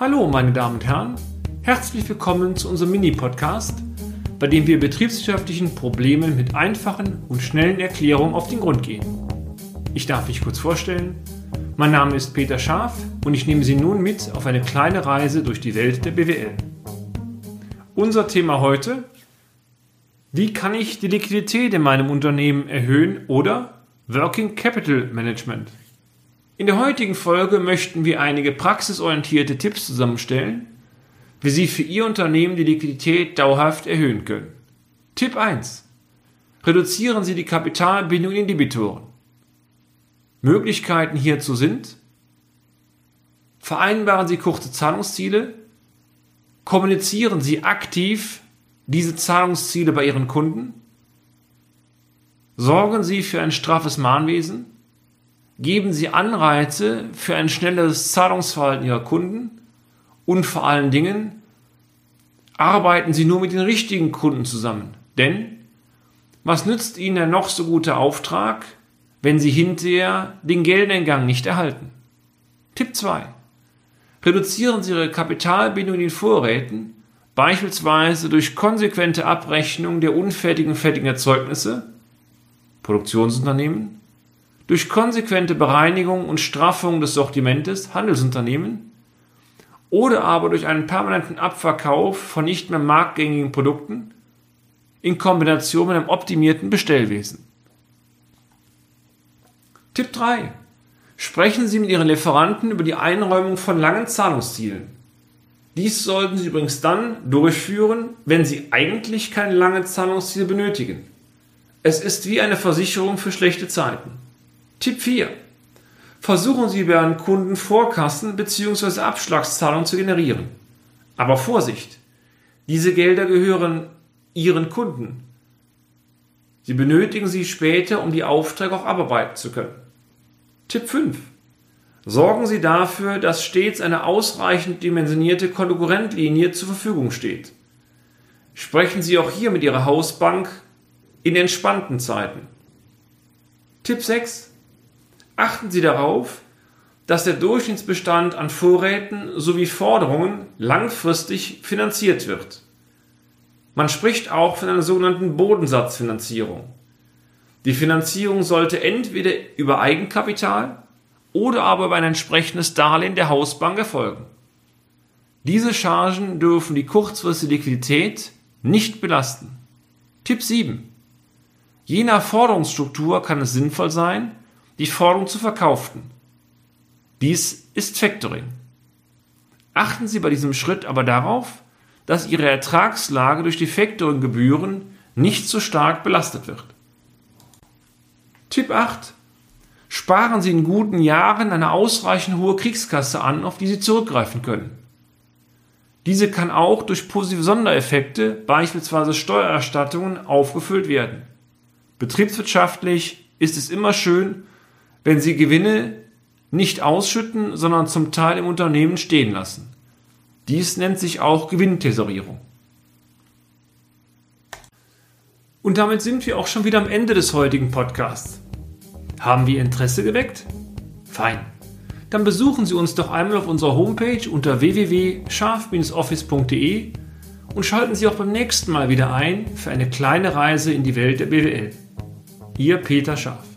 Hallo, meine Damen und Herren. Herzlich willkommen zu unserem Mini-Podcast, bei dem wir betriebswirtschaftlichen Problemen mit einfachen und schnellen Erklärungen auf den Grund gehen. Ich darf mich kurz vorstellen. Mein Name ist Peter Scharf und ich nehme Sie nun mit auf eine kleine Reise durch die Welt der BWL. Unser Thema heute: Wie kann ich die Liquidität in meinem Unternehmen erhöhen oder Working Capital Management? In der heutigen Folge möchten wir einige praxisorientierte Tipps zusammenstellen, wie Sie für Ihr Unternehmen die Liquidität dauerhaft erhöhen können. Tipp 1. Reduzieren Sie die Kapitalbindung in Debitoren. Möglichkeiten hierzu sind Vereinbaren Sie kurze Zahlungsziele, kommunizieren Sie aktiv diese Zahlungsziele bei Ihren Kunden, sorgen Sie für ein straffes Mahnwesen, geben Sie Anreize für ein schnelles Zahlungsverhalten Ihrer Kunden und vor allen Dingen arbeiten Sie nur mit den richtigen Kunden zusammen. Denn was nützt Ihnen der noch so gute Auftrag, wenn Sie hinterher den Geldeingang nicht erhalten? Tipp 2. Reduzieren Sie Ihre Kapitalbindung in den Vorräten, beispielsweise durch konsequente Abrechnung der unfertigen fertigen Erzeugnisse, Produktionsunternehmen, durch konsequente Bereinigung und Straffung des Sortimentes Handelsunternehmen oder aber durch einen permanenten Abverkauf von nicht mehr marktgängigen Produkten in Kombination mit einem optimierten Bestellwesen. Tipp 3. Sprechen Sie mit Ihren Lieferanten über die Einräumung von langen Zahlungszielen. Dies sollten Sie übrigens dann durchführen, wenn Sie eigentlich keine langen Zahlungsziele benötigen. Es ist wie eine Versicherung für schlechte Zeiten. Tipp 4. Versuchen Sie bei Ihren Kunden Vorkassen bzw. Abschlagszahlungen zu generieren. Aber Vorsicht! Diese Gelder gehören Ihren Kunden. Sie benötigen sie später, um die Aufträge auch abarbeiten zu können. Tipp 5. Sorgen Sie dafür, dass stets eine ausreichend dimensionierte Konkurrentlinie zur Verfügung steht. Sprechen Sie auch hier mit Ihrer Hausbank in entspannten Zeiten. Tipp 6. Achten Sie darauf, dass der Durchschnittsbestand an Vorräten sowie Forderungen langfristig finanziert wird. Man spricht auch von einer sogenannten Bodensatzfinanzierung. Die Finanzierung sollte entweder über Eigenkapital oder aber über ein entsprechendes Darlehen der Hausbank erfolgen. Diese Chargen dürfen die kurzfristige Liquidität nicht belasten. Tipp 7. Je nach Forderungsstruktur kann es sinnvoll sein, die Forderung zu verkauften. Dies ist Factoring. Achten Sie bei diesem Schritt aber darauf, dass Ihre Ertragslage durch die Factoring-Gebühren nicht so stark belastet wird. Tipp 8. Sparen Sie in guten Jahren eine ausreichend hohe Kriegskasse an, auf die Sie zurückgreifen können. Diese kann auch durch positive Sondereffekte, beispielsweise Steuererstattungen, aufgefüllt werden. Betriebswirtschaftlich ist es immer schön, wenn sie Gewinne nicht ausschütten, sondern zum Teil im Unternehmen stehen lassen. Dies nennt sich auch Gewinntesorierung. Und damit sind wir auch schon wieder am Ende des heutigen Podcasts. Haben wir Interesse geweckt? Fein. Dann besuchen Sie uns doch einmal auf unserer Homepage unter www.scharf-office.de und schalten Sie auch beim nächsten Mal wieder ein für eine kleine Reise in die Welt der BWL. Ihr Peter Scharf.